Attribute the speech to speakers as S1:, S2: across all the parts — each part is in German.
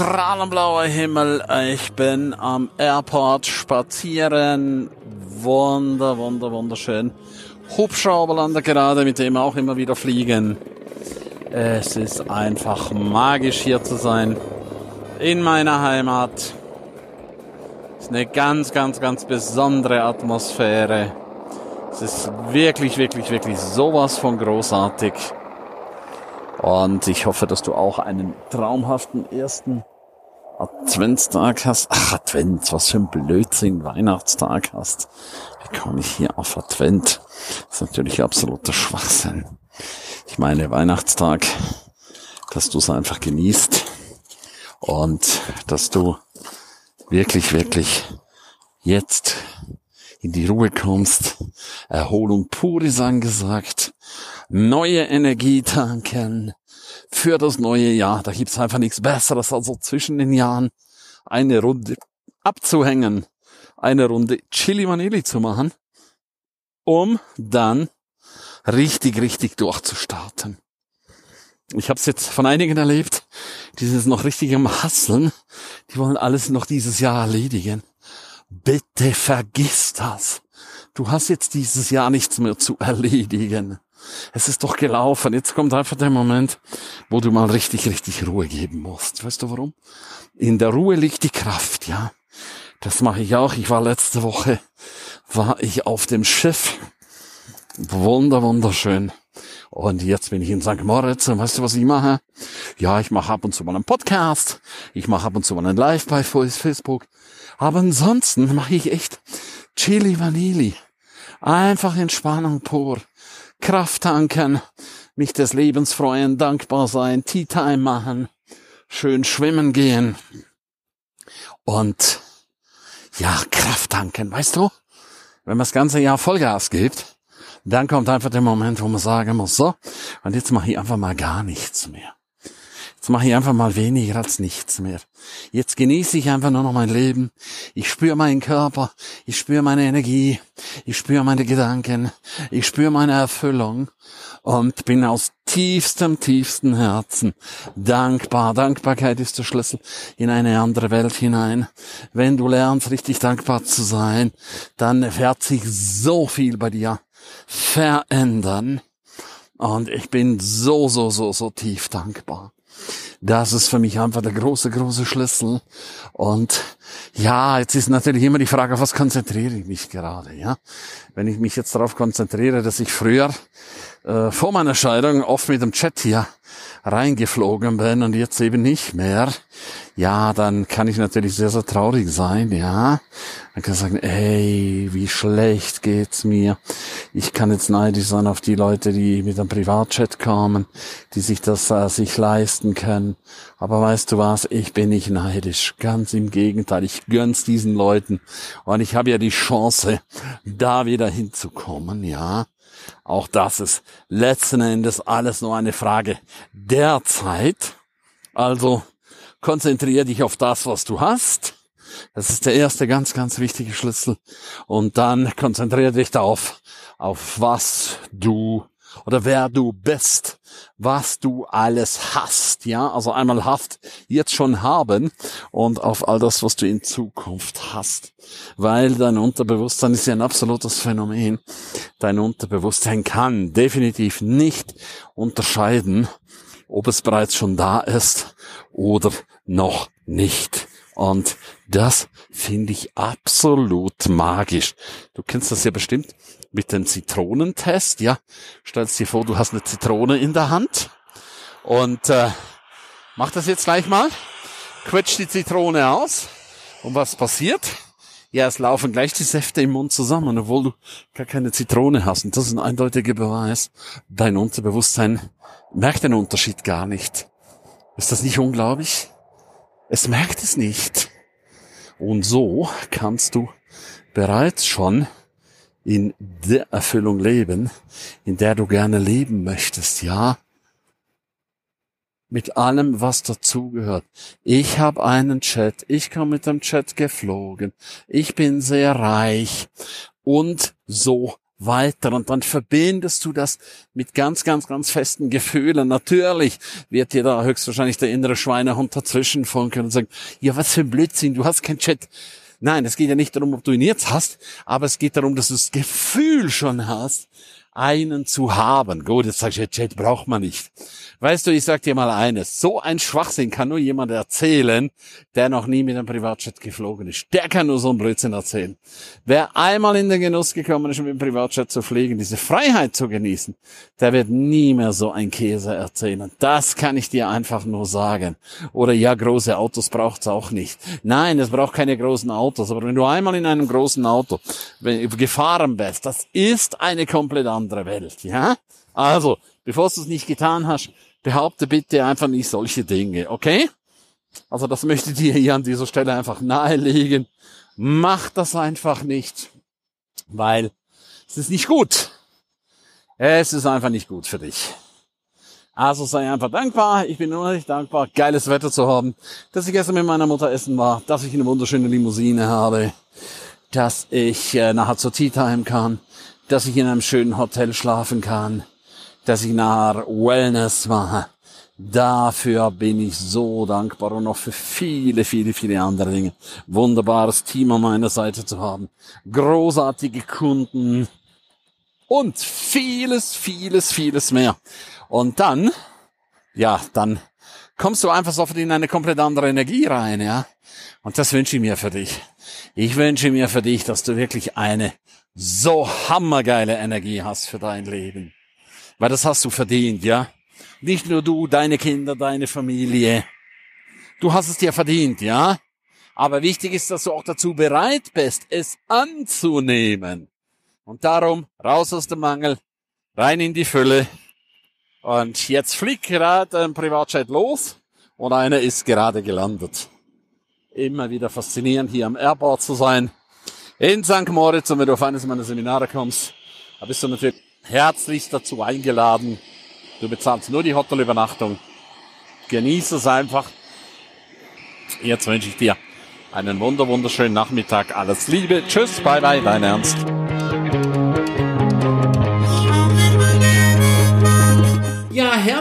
S1: strahlenblauer Himmel. Ich bin am Airport spazieren. Wunder, wunder, wunderschön. Hubschrauber landet gerade, mit dem auch immer wieder fliegen. Es ist einfach magisch hier zu sein. In meiner Heimat. Es ist eine ganz, ganz, ganz besondere Atmosphäre. Es ist wirklich, wirklich, wirklich sowas von großartig. Und ich hoffe, dass du auch einen traumhaften ersten Adventstag hast. Ach, Advent, was für ein Blödsinn, Weihnachtstag hast. Wie komme ich hier auf Advent? Das ist natürlich absoluter Schwachsinn. Ich meine, Weihnachtstag, dass du es einfach genießt und dass du wirklich, wirklich jetzt in die Ruhe kommst. Erholung pur ist angesagt. Neue Energie tanken für das neue Jahr. Da gibt's einfach nichts Besseres, als so zwischen den Jahren eine Runde abzuhängen, eine Runde Chili Vanilli zu machen, um dann richtig, richtig durchzustarten. Ich habe es jetzt von einigen erlebt, die sind noch richtig am Hasseln, die wollen alles noch dieses Jahr erledigen. Bitte vergiss das. Du hast jetzt dieses Jahr nichts mehr zu erledigen. Es ist doch gelaufen. Jetzt kommt einfach der Moment, wo du mal richtig, richtig Ruhe geben musst. Weißt du warum? In der Ruhe liegt die Kraft, ja. Das mache ich auch. Ich war letzte Woche, war ich auf dem Schiff. Wunder, wunderschön. Und jetzt bin ich in St. Moritz und weißt du, was ich mache? Ja, ich mache ab und zu mal einen Podcast. Ich mache ab und zu mal einen Live bei Facebook. Aber ansonsten mache ich echt Chili Vanilli. Einfach Entspannung pur. Kraft tanken, mich des Lebens freuen, dankbar sein, Tea Time machen, schön schwimmen gehen. Und ja, Kraft tanken, weißt du? Wenn man das ganze Jahr Vollgas gibt, dann kommt einfach der Moment, wo man sagen muss, so, und jetzt mache ich einfach mal gar nichts mehr. Jetzt mache ich einfach mal weniger als nichts mehr. Jetzt genieße ich einfach nur noch mein Leben. Ich spüre meinen Körper, ich spüre meine Energie, ich spüre meine Gedanken, ich spüre meine Erfüllung und bin aus tiefstem, tiefstem Herzen dankbar. Dankbarkeit ist der Schlüssel in eine andere Welt hinein. Wenn du lernst, richtig dankbar zu sein, dann wird sich so viel bei dir verändern. Und ich bin so, so, so, so tief dankbar. Das ist für mich einfach der große, große Schlüssel. Und ja, jetzt ist natürlich immer die Frage, auf was konzentriere ich mich gerade, ja? Wenn ich mich jetzt darauf konzentriere, dass ich früher äh, vor meiner Scheidung oft mit dem Chat hier reingeflogen bin und jetzt eben nicht mehr, ja, dann kann ich natürlich sehr, sehr traurig sein, ja. Man kann sagen, ey, wie schlecht geht's mir. Ich kann jetzt neidisch sein auf die Leute, die mit einem Privatchat kommen, die sich das äh, sich leisten können. Aber weißt du was, ich bin nicht neidisch. Ganz im Gegenteil, ich gönn's diesen Leuten. Und ich habe ja die Chance, da wieder hinzukommen, ja. Auch das ist letzten Endes alles nur eine Frage der Zeit. Also konzentriere dich auf das, was du hast. Das ist der erste ganz, ganz wichtige Schlüssel. Und dann konzentriere dich darauf, auf was du oder wer du bist, was du alles hast, ja, also einmal hast, jetzt schon haben und auf all das, was du in Zukunft hast, weil dein Unterbewusstsein ist ja ein absolutes Phänomen. Dein Unterbewusstsein kann definitiv nicht unterscheiden, ob es bereits schon da ist oder noch nicht. Und das finde ich absolut magisch. Du kennst das ja bestimmt mit dem Zitronentest, ja. Stellst dir vor, du hast eine Zitrone in der Hand und äh, mach das jetzt gleich mal. Quetsch die Zitrone aus und was passiert? Ja, es laufen gleich die Säfte im Mund zusammen, obwohl du gar keine Zitrone hast. Und das ist ein eindeutiger Beweis. Dein Unterbewusstsein merkt den Unterschied gar nicht. Ist das nicht unglaublich? Es merkt es nicht. Und so kannst du bereits schon in der Erfüllung leben, in der du gerne leben möchtest, ja? Mit allem, was dazugehört. Ich habe einen Chat, ich komme mit dem Chat geflogen, ich bin sehr reich und so weiter und dann verbindest du das mit ganz, ganz, ganz festen Gefühlen. Natürlich wird dir da höchstwahrscheinlich der innere Schweinehund dazwischen funken und sagen, ja, was für ein Blödsinn, du hast kein Chat. Nein, es geht ja nicht darum, ob du ihn jetzt hast, aber es geht darum, dass du das Gefühl schon hast, einen zu haben. Gut, jetzt sagst du, Chat braucht man nicht. Weißt du, ich sag dir mal eines. So ein Schwachsinn kann nur jemand erzählen, der noch nie mit einem Privatjet geflogen ist. Der kann nur so einen Blödsinn erzählen. Wer einmal in den Genuss gekommen ist, mit dem Privatjet zu fliegen, diese Freiheit zu genießen, der wird nie mehr so ein Käse erzählen. Das kann ich dir einfach nur sagen. Oder ja, große Autos braucht's auch nicht. Nein, es braucht keine großen Autos. Aber wenn du einmal in einem großen Auto gefahren bist, das ist eine komplett andere Welt, ja? Also, bevor du es nicht getan hast, behaupte bitte einfach nicht solche Dinge, okay? Also das möchte ich dir hier an dieser Stelle einfach nahelegen. Mach das einfach nicht, weil es ist nicht gut. Es ist einfach nicht gut für dich. Also sei einfach dankbar. Ich bin unheimlich dankbar, geiles Wetter zu haben, dass ich gestern mit meiner Mutter essen war, dass ich eine wunderschöne Limousine habe, dass ich äh, nachher zur Tea Time kann, dass ich in einem schönen Hotel schlafen kann, dass ich nachher Wellness mache. Dafür bin ich so dankbar und noch für viele, viele, viele andere Dinge. Wunderbares Team an meiner Seite zu haben. Großartige Kunden. Und vieles, vieles, vieles mehr. Und dann, ja, dann kommst du einfach sofort in eine komplett andere Energie rein, ja. Und das wünsche ich mir für dich. Ich wünsche mir für dich, dass du wirklich eine so hammergeile Energie hast für dein Leben. Weil das hast du verdient, ja? Nicht nur du, deine Kinder, deine Familie. Du hast es dir verdient, ja? Aber wichtig ist, dass du auch dazu bereit bist, es anzunehmen. Und darum raus aus dem Mangel, rein in die Fülle. Und jetzt fliegt gerade ein Privatjet los und einer ist gerade gelandet. Immer wieder faszinierend, hier am Airport zu sein. In St. Moritz und wenn du auf eines meiner Seminare kommst, da bist du natürlich herzlich dazu eingeladen. Du bezahlst nur die Hotelübernachtung. Genieße es einfach. Jetzt wünsche ich dir einen wunder wunderschönen Nachmittag. Alles Liebe. Tschüss. Bye bye. Dein Ernst.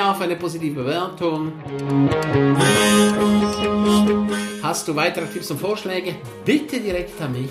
S2: Auch für eine positive Bewertung. Hast du weitere Tipps und Vorschläge? Bitte direkt an mich.